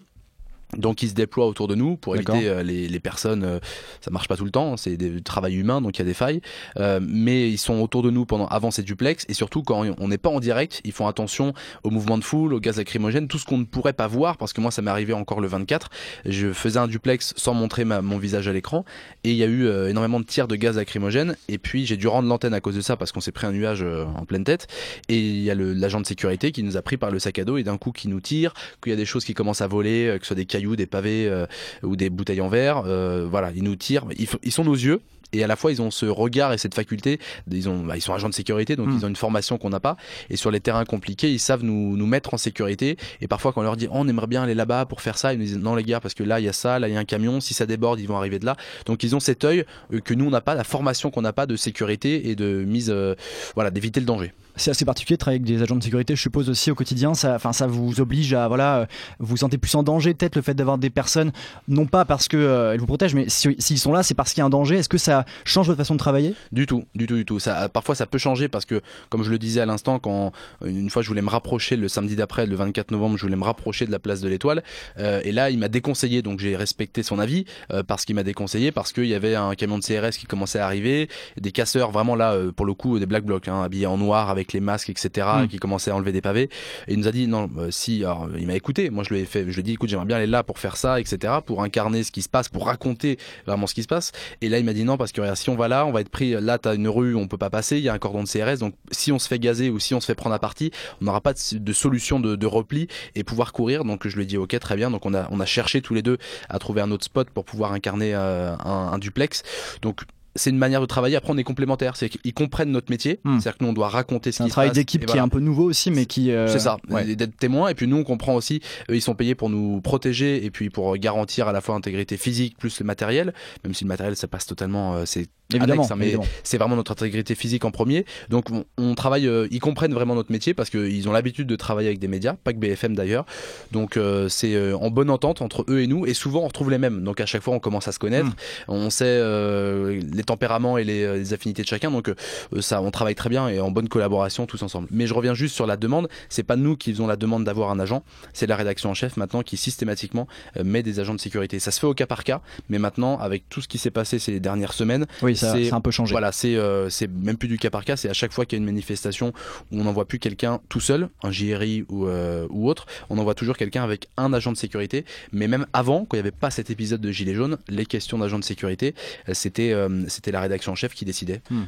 Donc ils se déploient autour de nous pour éviter euh, les, les personnes. euh, ça marche pas tout le temps, c'est du travail humain, donc il y a des failles. Euh, mais ils sont autour de nous pendant avant ces duplex et surtout quand on n'est pas en direct, ils font attention aux mouvements de foule, aux gaz lacrymogènes, tout ce qu'on ne pourrait pas voir parce que moi ça m'est arrivé encore le 24. Je faisais un duplex sans montrer ma- mon visage à l'écran et il y a eu euh, énormément de tirs de gaz lacrymogène et puis j'ai dû rendre l'antenne à cause de ça parce qu'on s'est pris un nuage euh, en pleine tête et il y a le- l'agent de sécurité qui nous a pris par le sac à dos et d'un coup qui nous tire, qu'il y a des choses qui commencent à voler, que ce soit des cailloux, des pavés euh, ou des bouteilles en verre, euh, voilà, ils nous tirent, ils, sont nos yeux et à la fois ils ont ce regard et cette faculté. Ils, ont, bah, ils sont agents de sécurité, donc ils ont une formation qu'on n'a pas. Et sur les terrains compliqués, ils savent nous, nous mettre en sécurité. Et parfois, quand on leur dit, Oh, on aimerait bien aller là-bas pour faire ça, ils nous disent, non les gars, parce que là il y a ça, là il y a un camion. Si ça déborde, ils vont arriver de là. Donc ils ont cet œil euh, que nous on n'a pas, la formation qu'on n'a pas de sécurité et de mise, euh, voilà, d'éviter le danger. C'est assez particulier de travailler avec des agents de sécurité, je suppose aussi au quotidien. Ça, ça vous oblige à voilà, euh, vous sentez plus en danger, peut-être le fait d'avoir des personnes, non pas parce que euh, vous protègent, mais si- s'ils sont là, c'est parce qu'il y a un danger. Est-ce que ça change votre façon de travailler? Du tout, du tout, du tout. Ça, parfois, ça peut changer parce que, comme je le disais à l'instant, quand une fois je voulais me rapprocher le samedi d'après, le 24 novembre, je voulais me rapprocher de la place de l'Étoile, euh, et là, il m'a déconseillé, donc j'ai respecté son avis euh, parce qu'il m'a déconseillé parce qu'il y avait un camion de CRS qui commençait à arriver, des casseurs vraiment là, euh, pour le coup, des black blocs, hein, habillés en noir avec les masques, etc., Mm. qui commençaient à enlever des pavés. Et il nous a dit non, euh, si, alors, il m'a écouté. Moi, je lui ai fait, je lui ai dit, écoute, j'aimerais bien aller là pour faire ça, etc., pour incarner ce qui se passe, pour raconter vraiment ce qui se passe. Et là, il m'a dit non, parce que regarde, si on va là, on va être pris. Là, t'as une rue, on peut pas passer. Il y a un cordon de CRS. Donc, si on se fait gazer ou si on se fait prendre à partie, on n'aura pas de, de solution de, de repli et pouvoir courir. Donc, je lui ai dit ok, très bien. Donc, on a, on a cherché tous les deux à trouver un autre spot pour pouvoir incarner euh, un, un duplex. Donc, c'est une manière de travailler. Après, on est complémentaires. C'est qu'ils comprennent notre métier. Hmm. C'est-à-dire que nous, on doit raconter ce un qui se travail d'équipe qui est un peu nouveau aussi, mais qui. euh, C'est ça, ouais. d'être témoin. Et puis nous, on comprend aussi, eux, ils sont payés pour nous protéger et puis pour garantir à la fois l'intégrité physique plus le matériel, même si le matériel, ça passe totalement, euh, c'est Évidemment, annexe, hein, mais c'est vraiment notre intégrité physique en premier. Donc on, on travaille, euh, ils comprennent vraiment notre métier parce qu'ils ont l'habitude de travailler avec des médias, pas que BFM d'ailleurs. Donc euh, c'est euh, en bonne entente entre eux et nous, et souvent on retrouve les mêmes. Donc à chaque fois, on commence à se connaître, Mm. on sait euh, les tempéraments et les, les affinités de chacun. Donc euh, ça, on travaille très bien et en bonne collaboration tous ensemble. Mais je reviens juste sur la demande. C'est pas nous qui faisons la demande d'avoir un agent, c'est la rédaction en chef maintenant qui systématiquement met des agents de sécurité. Ça se fait au cas par cas, mais maintenant avec tout ce qui s'est passé ces dernières semaines, Oui, ça, c'est- un peu changé. voilà, c'est euh, c'est même plus du cas par cas. C'est à chaque fois qu'il y a une manifestation où on n'envoie plus quelqu'un tout seul, un JRI ou, euh, ou autre, on envoie toujours quelqu'un avec un agent de sécurité. Mais même avant, quand il n'y avait pas cet épisode de Gilets jaunes, les questions d'agents de sécurité, euh, c'était euh, c'était la rédaction en chef qui décidait. Hmm.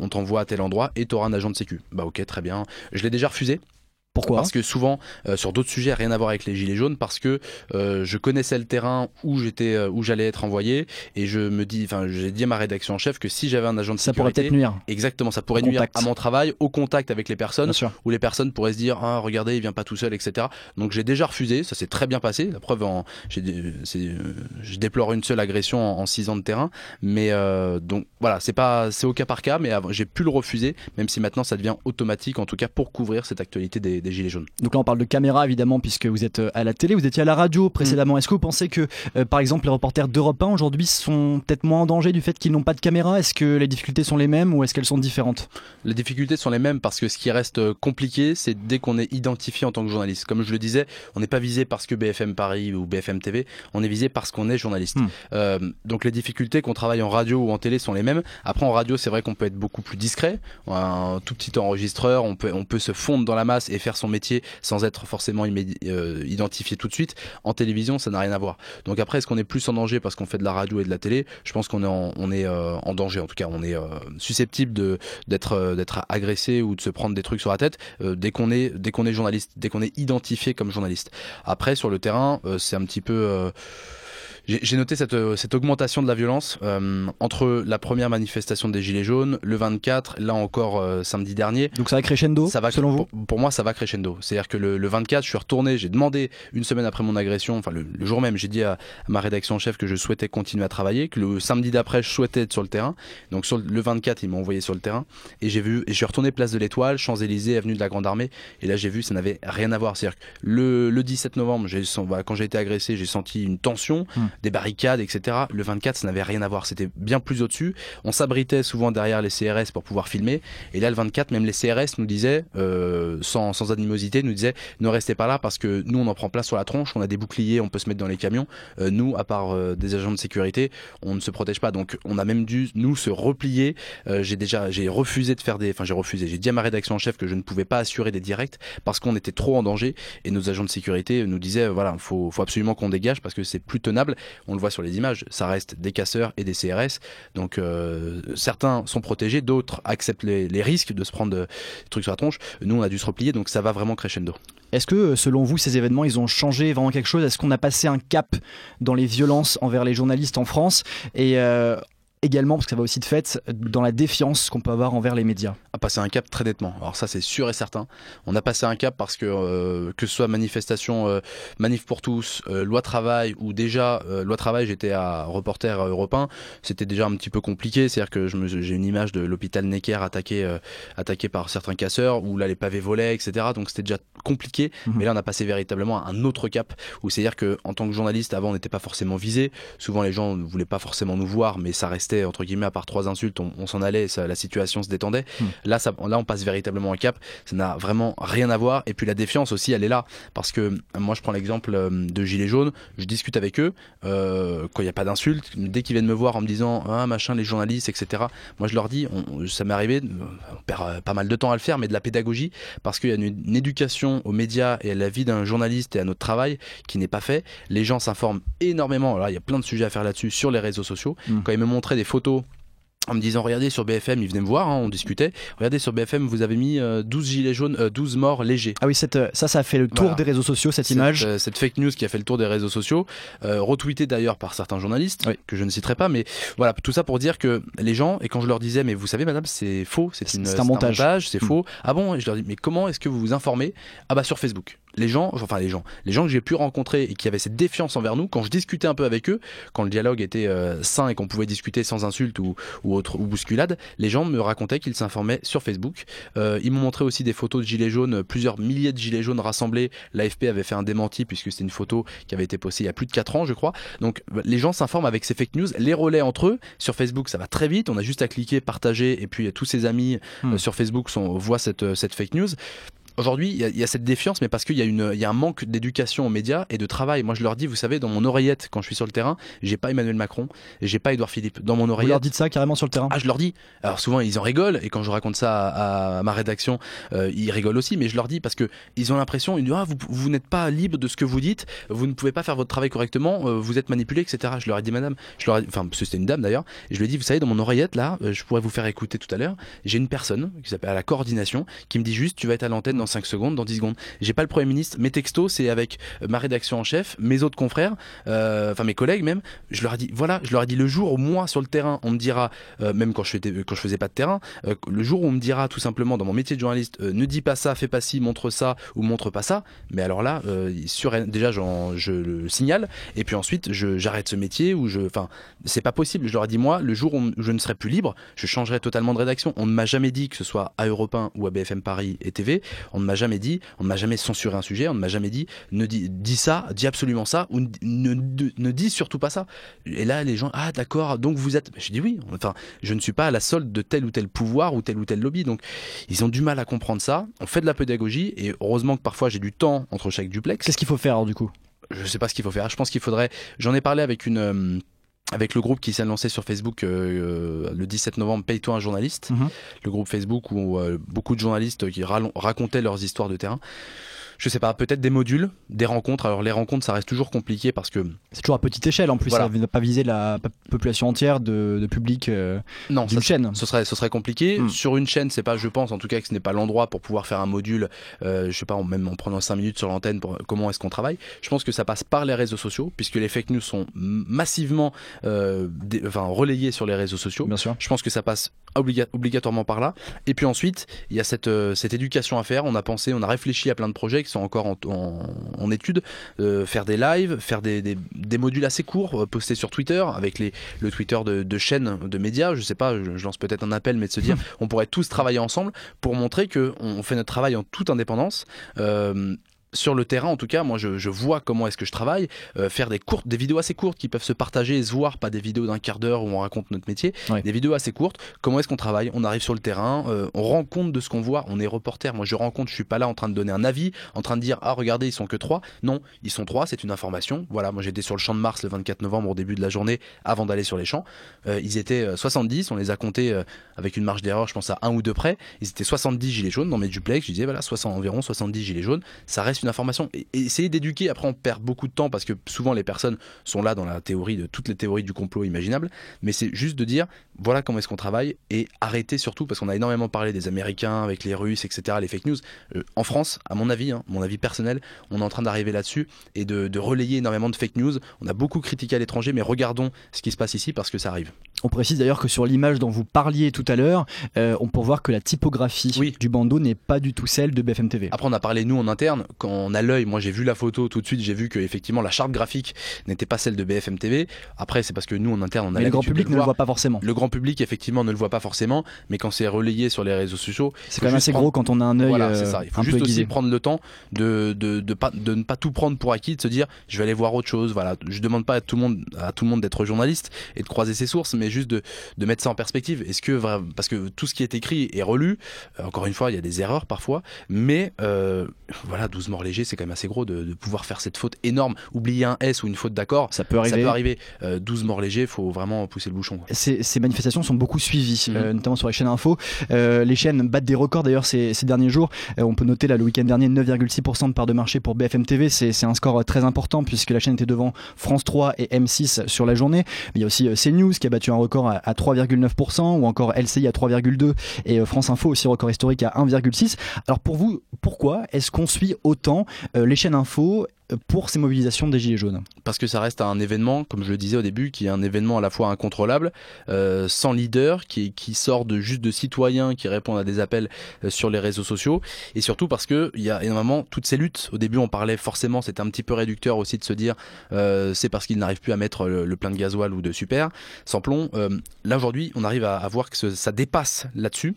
On t'envoie à tel endroit et tu auras un agent de sécu. Bah ok, très bien. Je l'ai déjà refusé. Pourquoi Parce que souvent, euh, sur d'autres sujets, rien à voir avec les gilets jaunes, parce que euh, je connaissais le terrain où j'étais, euh, où j'allais être envoyé, et je me dis, enfin, j'ai dit à ma rédaction en chef que si j'avais un agent de Ça pourrait sécurité, peut-être nuire. exactement, ça pourrait nuire à mon travail, au contact avec les personnes, où les personnes pourraient se dire, ah, regardez, il vient pas tout seul, etc. Donc j'ai déjà refusé, ça s'est très bien passé. La preuve, en, j'ai, des- c'est, euh, je déplore une seule agression en, en six ans de terrain, mais euh, donc voilà, c'est pas, c'est au cas par cas, mais avant, j'ai pu le refuser, même si maintenant ça devient automatique, en tout cas pour couvrir cette actualité des, des gilets jaunes. Donc là, on parle de caméra évidemment, puisque vous êtes euh, à la télé, vous étiez à la radio précédemment. Est-ce que vous pensez que, euh, par exemple, les reporters d'Europe 1 aujourd'hui sont peut-être moins en danger du fait qu'ils n'ont pas de caméra? Est-ce que les difficultés sont les mêmes ou est-ce qu'elles sont différentes? Les difficultés sont les mêmes parce que ce qui reste euh, compliqué, c'est dès qu'on est identifié en tant que journaliste. Comme je le disais, on n'est pas visé parce que BFM Paris ou BFM TV, on est visé parce qu'on est journaliste. Euh, donc les difficultés qu'on travaille en radio ou en télé sont les mêmes. Après en radio, c'est vrai qu'on peut être beaucoup plus discret. Un tout petit enregistreur, on peut, on peut se fondre dans la masse et faire son métier sans être forcément euh, identifié tout de suite. En télévision, ça n'a rien à voir. Donc après, est-ce qu'on est plus en danger parce qu'on fait de la radio et de la télé? Je pense qu'on est, en, on est euh, en danger. En tout cas, on est euh, susceptible d'être d'être agressé ou de se prendre des trucs sur la tête dès qu'on est dès qu'on est journaliste, dès qu'on est identifié comme journaliste. Après sur le terrain, c'est un petit peu j'ai noté cette, euh, cette augmentation de la violence euh, entre la première manifestation des Gilets jaunes, le 24, là encore euh, samedi dernier. Donc ça va crescendo, Ça va, selon vous pour, moi, ça va crescendo. C'est-à-dire que le, le 24, je suis retourné, j'ai demandé une semaine après mon agression, enfin le, le jour même, j'ai dit à, à ma rédaction en chef que je souhaitais continuer à travailler, que le samedi d'après, je souhaitais être sur le terrain. Donc sur le, le 24, ils m'ont envoyé sur le terrain et j'ai vu, et je suis retourné place de l'Étoile, Champs-Élysées, avenue de la Grande Armée, et là j'ai vu, ça n'avait rien à voir. C'est-à-dire que le, le 17 novembre, bah, quand j'ai été agressé, j'ai senti une tension, Hmm. Des barricades, etc. Le 24, ça n'avait rien à voir. C'était bien plus au-dessus. On s'abritait souvent derrière les CRS pour pouvoir filmer. Et là, le 24, même les CRS nous disaient, euh, sans, sans animosité, nous disaient ne restez pas là parce que nous, on en prend plein sur la tronche, on a des boucliers, on peut se mettre dans les camions. Euh, nous, à part euh, des agents de sécurité, on ne se protège pas. Donc, on a même dû, nous, se replier. Euh, j'ai déjà, j'ai refusé de faire des. Enfin, j'ai refusé. J'ai dit à ma rédaction en chef que je ne pouvais pas assurer des directs parce qu'on était trop en danger. Et nos agents de sécurité nous disaient voilà, faut, faut absolument qu'on dégage parce que c'est plus tenable. On le voit sur les images, ça reste des casseurs et des CRS. Donc euh, certains sont protégés, d'autres acceptent les, risques de se prendre euh, des trucs sur la tronche. Nous, on a dû se replier, donc ça va vraiment crescendo. Est-ce que, euh, selon vous, ces événements, ils ont changé vraiment quelque chose? Est-ce qu'on a passé un cap dans les violences envers les journalistes en France? Également, parce que ça va aussi de fait, dans la défiance qu'on peut avoir envers les médias A passé un cap très nettement. Alors ça c'est sûr et certain. On a passé un cap parce que euh, que ce soit manifestation, euh, manif pour tous, euh, loi travail ou déjà euh, loi travail, j'étais à reporter européen, c'était déjà un petit peu compliqué. C'est-à-dire que j'ai une image de l'hôpital Necker attaqué attaqué par certains casseurs où là les pavés volaient, etc. Donc c'était déjà compliqué. Mhm. Mais là on a passé véritablement à un autre cap où c'est-à-dire que en tant que journaliste avant on n'était pas forcément visé. Souvent les gens ne voulaient pas forcément nous voir, mais ça restait entre guillemets à part trois insultes, on, on s'en allait, ça- la situation se détendait. Hmm. Là, ça, là, on passe véritablement un cap. Ça n'a vraiment rien à voir. Et puis la défiance aussi, elle est là parce que moi, je prends l'exemple euh, de gilets jaunes. Je discute avec eux euh, quand il n'y a pas d'insultes. Dès qu'ils viennent me voir en me disant ah machin les journalistes, etc. Moi, je leur dis, on- ça m'est arrivé, on perd euh, pas mal de temps à le faire, mais de la pédagogie parce qu'il y a une, une éducation aux médias et à la vie d'un journaliste et à notre travail qui n'est pas fait. Les gens s'informent énormément. Alors, il y a plein de sujets à faire là-dessus sur les réseaux sociaux. Mm. Quand ils me montraient des photos en me disant regardez sur BFM, ils venaient me voir, hein, on discutait. Regardez sur BFM, vous avez mis euh, 12 gilets jaunes, euh, 12 morts légers. Ah oui, cette, euh, ça, ça a fait le tour Voilà. des réseaux sociaux, cette image. euh, cette fake news qui a fait le tour des réseaux sociaux, euh, retweetée d'ailleurs par certains journalistes, Oui. que je ne citerai pas, mais voilà, tout ça pour dire que les gens, et quand je leur disais, mais vous savez, madame, c'est faux, c'est c'est un montage. c'est Mm. faux. Ah bon? Et je leur dis, mais comment est-ce que vous vous informez? Ah bah sur Facebook. Les gens, enfin les gens, les gens que j'ai pu rencontrer et qui avaient cette défiance envers nous, quand je discutais un peu avec eux, quand le dialogue était euh, sain et qu'on pouvait discuter sans insultes ou, ou autre ou bousculade, les gens me racontaient qu'ils s'informaient sur Facebook. Euh, ils m'ont montré aussi des photos de gilets jaunes, plusieurs milliers de gilets jaunes rassemblés. L'AFP avait fait un démenti puisque c'était une photo qui avait été postée il y a plus de 4 ans, je crois. Donc les gens s'informent avec ces fake news, les relaient entre eux. Sur Facebook, ça va très vite. On a juste à cliquer, partager, et puis tous ses amis Hmm. euh, sur Facebook sont, voient cette, euh, cette fake news. Aujourd'hui, il y, a- il y a cette défiance, mais parce qu'il y, a une- il y a un manque d'éducation aux médias et de travail. Moi, je leur dis, vous savez, dans mon oreillette, quand je suis sur le terrain, j'ai pas Emmanuel Macron j'ai pas Édouard Philippe. Dans mon Vous leur oreillette, dites ça carrément sur le terrain ah, je leur dis. Alors souvent ils en rigolent et quand je raconte ça à, à ma rédaction, euh, ils rigolent aussi. Mais je leur dis parce que ils ont l'impression, ils disent ah vous, vous n'êtes pas libre de ce que vous dites, vous ne pouvez pas faire votre travail correctement, euh, vous êtes manipulé, etc. Je leur ai dit madame, je leur ai, enfin c'était une dame d'ailleurs, et je lui ai dit vous savez dans mon oreillette là, euh, je pourrais vous faire écouter tout à l'heure, j'ai une personne qui s'appelle à la coordination qui me dit juste tu vas être à l'antenne dans 5 secondes, dans 10 secondes. J'ai pas le premier ministre, mes textos c'est avec euh, ma rédaction en chef, mes autres confrères, euh, enfin mes collègues même. Je leur ai dit voilà, je leur ai dit le jour où moi sur le terrain on me dira euh, même quand je, faisais, pas de terrain, le jour où on me dira tout simplement dans mon métier de journaliste, ne dis pas ça, fais pas ci, montre ça ou montre pas ça, mais alors là, sur, déjà je le signale, et puis ensuite j'arrête ce métier ou je, enfin, c'est pas possible. Je leur ai dit moi, le jour où je ne serai plus libre, je changerai totalement de rédaction. On ne m'a jamais dit que ce soit à Europe 1 ou à BFM Paris et TV, on ne m'a jamais dit, on ne m'a jamais censuré un sujet, on ne m'a jamais dit, ne dis, dis ça, dis absolument ça, ou ne, ne, ne- ne dis surtout pas ça. Et là, les gens, ah d'accord, donc vous êtes. Je dis oui. Enfin, je ne suis pas à la solde de tel ou tel pouvoir ou tel ou tel lobby. Donc, ils ont du mal à comprendre ça. On fait de la pédagogie et heureusement que parfois j'ai du temps entre chaque duplex. Qu'est-ce qu'il faut faire alors, du coup? Je sais pas ce qu'il faut faire. Je pense qu'il faudrait. J'en ai parlé avec une. Avec le groupe qui s'est lancé sur Facebook euh, euh, le 17 novembre, Paye-toi un journaliste, Mhm. le groupe Facebook où euh, beaucoup de journalistes qui racontaient leurs histoires de terrain. Je sais pas, peut-être des modules, des rencontres. Alors les rencontres, ça reste toujours compliqué parce que C'est toujours à petite échelle en plus, Voilà. ça ne va pas viser la population entière de, de public euh, non, d'une chaîne. ce serait ce serait compliqué Hmm. sur une chaîne c'est pas je pense en tout cas que ce n'est pas l'endroit pour pouvoir faire un module euh, je sais pas en- même en prenant 5 minutes sur l'antenne pour comment est-ce qu'on travaille je pense que ça passe par les réseaux sociaux puisque les fake news sont massivement euh, dé- enfin relayées sur les réseaux sociaux Bien sûr. je pense que ça passe obliga- obligatoirement par là. Et puis ensuite, il y a cette, euh, cette éducation à faire. On a pensé, on a réfléchi à plein de projets qui sont encore en, en, en étude. Euh, faire des lives, faire des, des, des modules assez courts, euh, postés sur Twitter, avec les, le Twitter de, de chaînes de médias. Je sais pas, je, je lance peut-être un appel, mais de se dire, on pourrait tous travailler ensemble pour montrer que on fait notre travail en toute indépendance. Sur le terrain, en tout cas, moi je, je vois comment est-ce que je travaille, euh, faire des courtes, des vidéos assez courtes qui peuvent se partager et se voir, pas des vidéos d'un quart d'heure où on raconte notre métier, Ouais. des vidéos assez courtes. Comment est-ce qu'on travaille? On arrive sur le terrain, euh, on rend compte de ce qu'on voit. On est reporter. Moi, je rends compte. Je suis pas là en train de donner un avis, en train de dire ah regardez ils sont que trois. Non, ils sont trois. C'est une information. Voilà. Moi, j'étais sur le champ de Mars le 24 novembre au début de la journée avant d'aller sur les champs. Euh, ils étaient euh, 70. On les a comptés avec une marge d'erreur, je pense à un ou deux près. Ils étaient 70 gilets jaunes dans mes duplex. Je disais voilà 60 environ 70 gilets jaunes. Ça reste une information. Et, et essayer d'éduquer, après on perd beaucoup de temps parce que souvent les personnes sont là dans la théorie de toutes les théories du complot imaginables, mais c'est juste de dire voilà comment est-ce qu'on travaille et arrêter surtout parce qu'on a énormément parlé des Américains avec les Russes, etc., les fake news. Euh, en France, à mon avis, hein, mon avis personnel, on est en train d'arriver là-dessus et de, de relayer énormément de fake news. On a beaucoup critiqué à l'étranger, mais regardons ce qui se passe ici parce que ça arrive. On précise d'ailleurs que sur l'image dont vous parliez tout à l'heure, euh, on peut voir que la typographie Oui. du bandeau n'est pas du tout celle de BFM TV. Après, on a parlé nous en interne. Quand on a l'œil, moi j'ai vu la photo tout de suite, j'ai vu que effectivement la charte graphique n'était pas celle de BFM TV. Après, c'est parce que nous en interne, on a Mais le grand public ne le voit pas forcément. Le grand public, effectivement, ne le voit pas forcément, mais quand c'est relayé sur les réseaux sociaux, C'est quand même assez prendre- gros quand on a un œil Voilà, euh, c'est ça. Il faut juste aussi prendre le temps de, de, de, pas, de ne pas tout prendre pour acquis, de se dire je vais aller voir autre chose. Voilà, je demande pas à tout le monde, à tout le monde d'être journaliste et de croiser ses sources, mais juste de, de mettre ça en perspective. Est-ce que parce que tout ce qui est écrit est relu, euh, encore une fois, il y a des erreurs parfois, mais euh, voilà, 12 morts légers, c'est quand même assez gros de, de pouvoir faire cette faute énorme, oublier un S ou une faute d'accord. Ça peut Ça arriver. peut arriver. Euh, 12 morts légers, faut vraiment pousser le bouchon. Ces, ces manifestations sont beaucoup suivies, Mhm. euh, notamment sur les chaînes info. Euh, les chaînes battent des records d'ailleurs ces, ces derniers jours. Euh, on peut noter là le week-end dernier 9,6% de part de marché pour BFM TV. C'est un score euh, très important puisque la chaîne était devant France 3 et M6 sur la journée. Mais il y a aussi euh, CNews qui a battu un record à, à 3,9% ou encore LCI à 3,2% et euh, France Info aussi record historique à 1,6%. Alors pour vous, pourquoi est-ce qu'on suit autant euh, les chaînes info euh, pour ces mobilisations des Gilets jaunes parce que ça reste un événement, comme je le disais au début, qui est un événement à la fois incontrôlable, euh, sans leader, qui, sort de juste de citoyens qui répondent à des appels sur les réseaux sociaux, et surtout parce que il y a énormément toutes ces luttes. Au début, on parlait forcément, c'était un petit peu réducteur aussi de se dire, c'est parce qu'ils n'arrivent plus à mettre le, le plein de gasoil ou de super, sans plomb. Là aujourd'hui, on arrive à, voir que ça dépasse là-dessus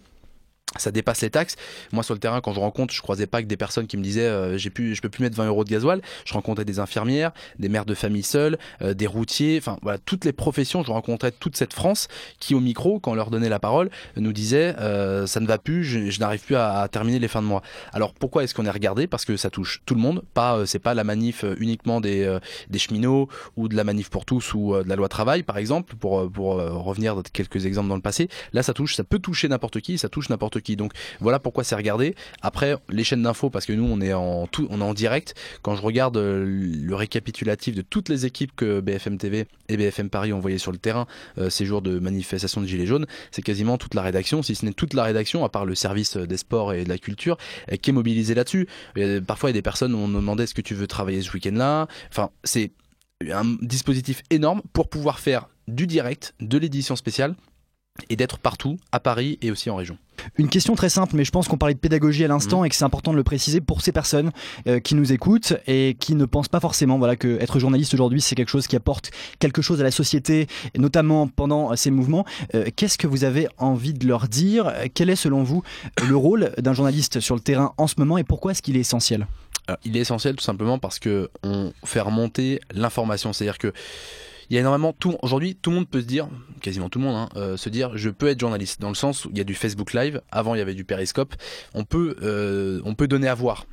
ça dépasse les taxes. Moi, sur le terrain, quand je rencontre, je croisais pas que des personnes qui me disaient euh, j'ai pu, je peux plus mettre 20 euros de gasoil. Je rencontrais des infirmières, des mères de famille seules, euh, des routiers, enfin voilà, toutes les professions. Je rencontrais toute cette France qui, au micro, quand on leur donnait la parole, nous disait euh, ça ne va plus, je, je n'arrive plus à, à terminer les fins de mois. Alors pourquoi est-ce qu'on est regardé? Parce que ça touche tout le monde. Pas, euh, c'est pas la manif euh, uniquement des, euh, des cheminots ou de la manif pour tous ou de la loi travail, par exemple, pour, pour revenir dans quelques exemples dans le passé. Là, ça touche, ça peut toucher n'importe qui, ça touche n'importe qui. Donc voilà pourquoi c'est regardé. Après, les chaînes d'infos, parce que nous, on est en tout, on est en direct. Quand je regarde euh, le récapitulatif de toutes les équipes que BFM TV et BFM Paris ont envoyées sur le terrain euh, ces jours de manifestation de Gilets jaunes, c'est quasiment toute la rédaction, si ce n'est toute la rédaction, à part le service des sports et de la culture, euh, qui est mobilisée là-dessus. Parfois, il y a des personnes où on nous demandait est-ce que tu veux travailler ce week-end-là? Enfin, c'est un dispositif énorme pour pouvoir faire du direct, de l'édition spéciale et d'être partout, à Paris et aussi en région. Une question très simple, mais je pense qu'on parlait de pédagogie à l'instant Mhm. et que c'est important de le préciser pour ces personnes euh, qui nous écoutent et qui ne pensent pas forcément voilà, que être journaliste aujourd'hui, c'est quelque chose qui apporte quelque chose à la société, et notamment pendant euh, ces mouvements. Euh, Qu'est-ce que vous avez envie de leur dire? Quel est selon vous le rôle d'un journaliste sur le terrain en ce moment et pourquoi est-ce qu'il est essentiel? Alors, il est essentiel tout simplement parce que on fait remonter l'information. C'est-à-dire que il y a énormément tout aujourd'hui tout le monde peut se dire quasiment tout le monde hein, euh, se dire je peux être journaliste dans le sens où il y a du Facebook Live avant il y avait du Periscope. On peut euh, on peut donner à voir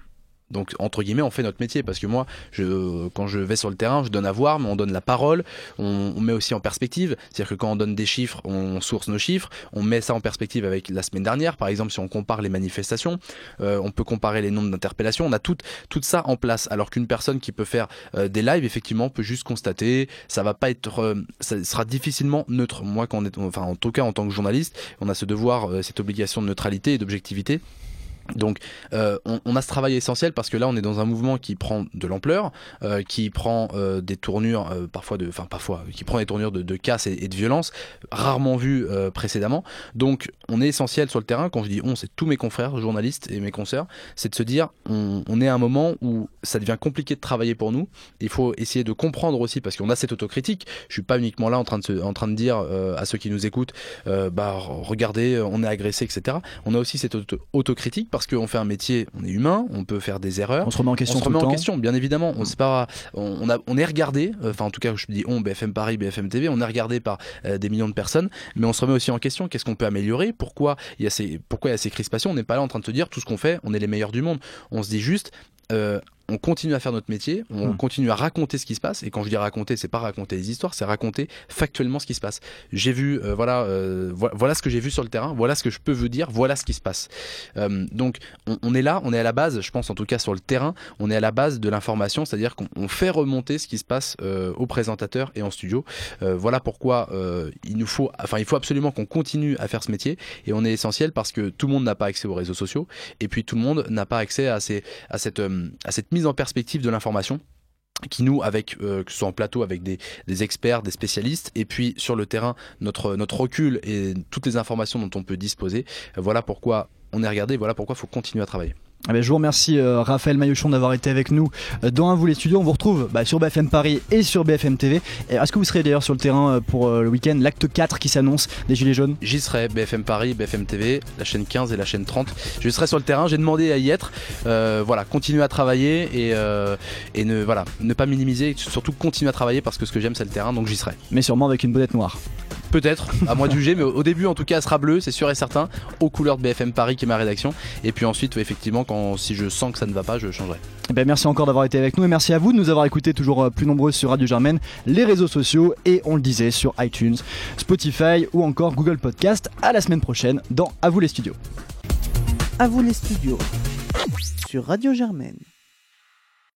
donc entre guillemets on fait notre métier. Parce que moi je, quand je vais sur le terrain je donne à voir mais on donne la parole. On, on met aussi en perspective. C'est à dire que quand on donne des chiffres on source nos chiffres. On met ça en perspective avec la semaine dernière. Par exemple si on compare les manifestations euh, on peut comparer les nombres d'interpellations. On a tout, tout ça en place. Alors qu'une personne qui peut faire euh, des lives effectivement peut juste constater ça va pas être euh, ça sera difficilement neutre. Moi quand on est enfin en tout cas en tant que journaliste on a ce devoir euh, cette obligation de neutralité et d'objectivité donc euh, on, a ce travail essentiel parce que là on est dans un mouvement qui prend de l'ampleur, euh, qui prend euh, des tournures parfois de, enfin parfois, qui prend des tournures de, casse et, de violence rarement vues précédemment. Donc on est essentiel sur le terrain. Quand je dis on, c'est tous mes confrères journalistes et mes consoeurs, c'est de se dire on, est à un moment où ça devient compliqué de travailler pour nous. Il faut essayer de comprendre aussi parce qu'on a cette autocritique. Je suis pas uniquement là en train de, dire à ceux qui nous écoutent, bah regardez, on est agressé, etc. On a aussi cette auto autocritique parce qu'on fait un métier, on est humain, on peut faire des erreurs. On se remet en question. On se remet en question, bien évidemment. On, pas, on, on, a, on est regardé, enfin en tout cas je dis on, BFM Paris, BFM TV, on est regardé par euh, des millions de personnes, mais on se remet aussi en question. Qu'est-ce qu'on peut améliorer? Pourquoi il y a ces, pourquoi il y a ces crispations? On n'est pas là en train de se dire tout ce qu'on fait, on est les meilleurs du monde. On se dit juste. Euh, on continue à faire notre métier, on Hmm. continue à raconter ce qui se passe. Et quand je dis raconter, c'est pas raconter des histoires, c'est raconter factuellement ce qui se passe. J'ai vu, euh, voilà, euh, vo- voilà ce que j'ai vu sur le terrain, voilà ce que je peux vous dire, voilà ce qui se passe. Euh, donc, on, on est là, on est à la base, je pense en tout cas sur le terrain, on est à la base de l'information, c'est-à-dire qu'on on fait remonter ce qui se passe euh, au présentateur et en studio. Voilà pourquoi il nous faut, enfin, il faut absolument qu'on continue à faire ce métier. Et on est essentiel parce que tout le monde n'a pas accès aux réseaux sociaux, et puis tout le monde n'a pas accès à, ces, à, cette, à cette mise en perspective de l'information qui nous, avec euh, que ce soit en plateau avec des, experts, des spécialistes, et puis sur le terrain, notre, notre recul et toutes les informations dont on peut disposer. Voilà pourquoi on est regardé, voilà pourquoi il faut continuer à travailler. Eh ben, je vous remercie euh, Raphaël Maillochon d'avoir été avec nous euh, dans Un vous les studios. On vous retrouve bah, sur BFM Paris et sur BFM TV. Est-ce que vous serez d'ailleurs sur le terrain euh, pour le week-end, l'acte 4 qui s'annonce des Gilets jaunes J'y serai, BFM Paris, BFM TV, la chaîne 15 et la chaîne 30. Je serai sur le terrain, j'ai demandé à y être. Voilà, continuer à travailler et, et ne, voilà, ne pas minimiser, et surtout continuer à travailler parce que ce que j'aime c'est le terrain, donc j'y serai. Mais sûrement avec une bonnette noire. Peut-être, à moi de juger, mais au au début en tout cas elle sera bleue, c'est sûr et certain, aux couleurs de BFM Paris qui est ma rédaction. Et puis ensuite, effectivement, quand, si je sens que ça ne va pas, je changerai. Eh ben, merci encore d'avoir été avec nous et merci à vous de nous avoir écoutés toujours euh, plus nombreux sur Radio Germaine, les réseaux sociaux et on le disait sur iTunes, Spotify ou encore Google Podcast. À la semaine prochaine dans À vous les studios. À vous les studios. Sur Radio Germaine.